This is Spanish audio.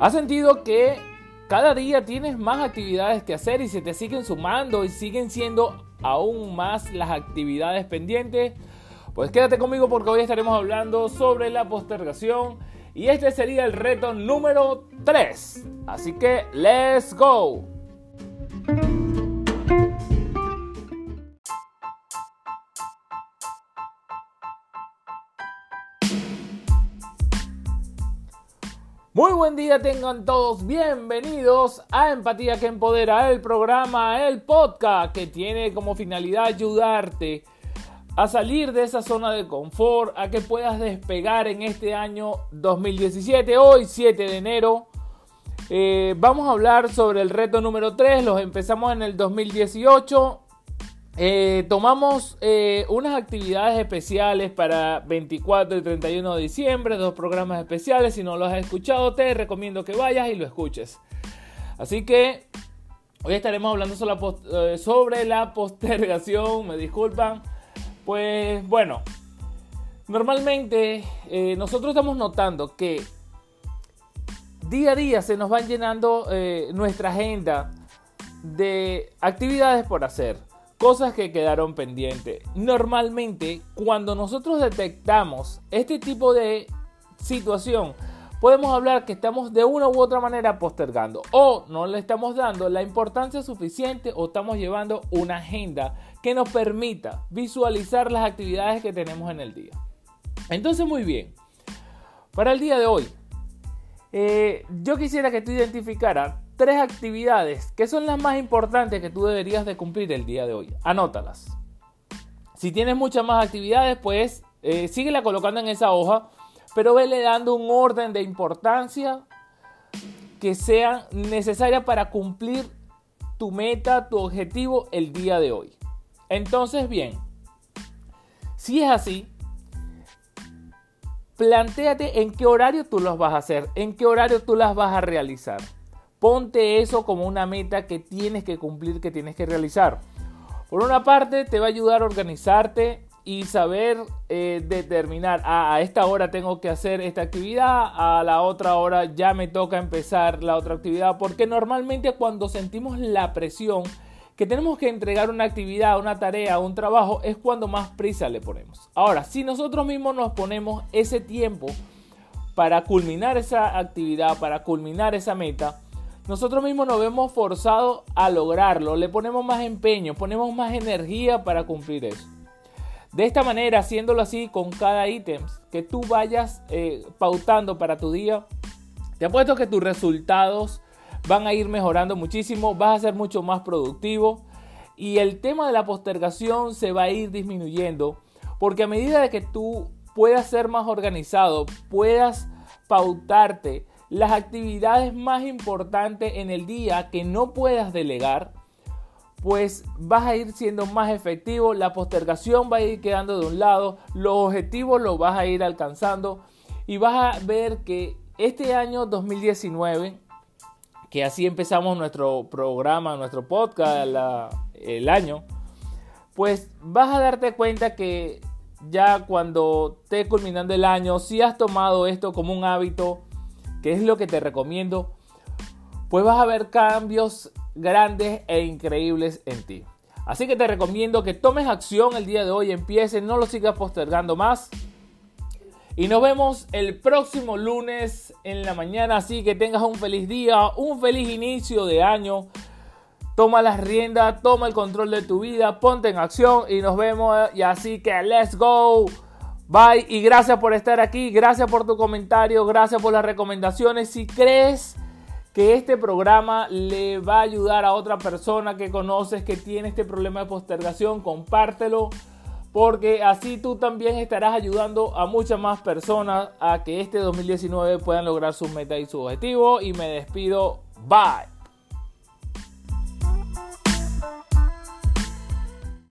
¿Has sentido que cada día tienes más actividades que hacer y se te siguen sumando y siguen siendo aún más las actividades pendientes? Pues quédate conmigo porque hoy estaremos hablando sobre la postergación y este sería el reto número 3. Así que, let's go. Muy buen día tengan todos, bienvenidos a Empatía que Empodera, el programa, el podcast que tiene como finalidad ayudarte a salir de esa zona de confort, a que puedas despegar en este año 2017, hoy 7 de enero. Eh, vamos a hablar sobre el reto número 3, los empezamos en el 2018 eh, tomamos eh, unas actividades especiales para 24 y 31 de diciembre, dos programas especiales. Si no los has escuchado, te recomiendo que vayas y lo escuches. Así que hoy estaremos hablando sobre la, eh, postergación, me disculpan. Pues bueno, normalmente nosotros estamos notando que día a día se nos van llenando nuestra agenda de actividades por hacer cosas que quedaron pendientes. Normalmente, cuando nosotros detectamos este tipo de situación, podemos hablar que estamos de una u otra manera postergando o no le estamos dando la importancia suficiente o estamos llevando una agenda que nos permita visualizar las actividades que tenemos en el día. Entonces, muy bien, para el día de hoy, eh, yo quisiera que tú identificaras tres actividades que son las más importantes que tú deberías de cumplir el día de hoy. Anótalas. Si tienes muchas más actividades, pues eh, síguela colocando en esa hoja, pero vele dando un orden de importancia que sea necesaria para cumplir tu meta, tu objetivo el día de hoy. Entonces, bien, si es así, planteate en qué horario tú las vas a hacer, en qué horario tú las vas a realizar. Ponte eso como una meta que tienes que cumplir, que tienes que realizar. Por una parte, te va a ayudar a organizarte y saber eh, determinar, ah, a esta hora tengo que hacer esta actividad, a la otra hora ya me toca empezar la otra actividad, porque normalmente cuando sentimos la presión que tenemos que entregar una actividad, una tarea, un trabajo, es cuando más prisa le ponemos. Ahora, si nosotros mismos nos ponemos ese tiempo para culminar esa actividad, para culminar esa meta, nosotros mismos nos vemos forzados a lograrlo, le ponemos más empeño, ponemos más energía para cumplir eso. De esta manera, haciéndolo así con cada ítem que tú vayas eh, pautando para tu día, te apuesto que tus resultados van a ir mejorando muchísimo, vas a ser mucho más productivo y el tema de la postergación se va a ir disminuyendo porque a medida de que tú puedas ser más organizado, puedas pautarte las actividades más importantes en el día que no puedas delegar, pues vas a ir siendo más efectivo, la postergación va a ir quedando de un lado, los objetivos los vas a ir alcanzando y vas a ver que este año 2019, que así empezamos nuestro programa, nuestro podcast el año, pues vas a darte cuenta que ya cuando esté culminando el año, si has tomado esto como un hábito, que es lo que te recomiendo, pues vas a ver cambios grandes e increíbles en ti. Así que te recomiendo que tomes acción el día de hoy, empieces, no lo sigas postergando más. Y nos vemos el próximo lunes en la mañana. Así que tengas un feliz día, un feliz inicio de año. Toma las riendas, toma el control de tu vida, ponte en acción y nos vemos. Y así que let's go. Bye y gracias por estar aquí, gracias por tu comentario, gracias por las recomendaciones. Si crees que este programa le va a ayudar a otra persona que conoces que tiene este problema de postergación, compártelo porque así tú también estarás ayudando a muchas más personas a que este 2019 puedan lograr sus metas y sus objetivos. Y me despido, bye.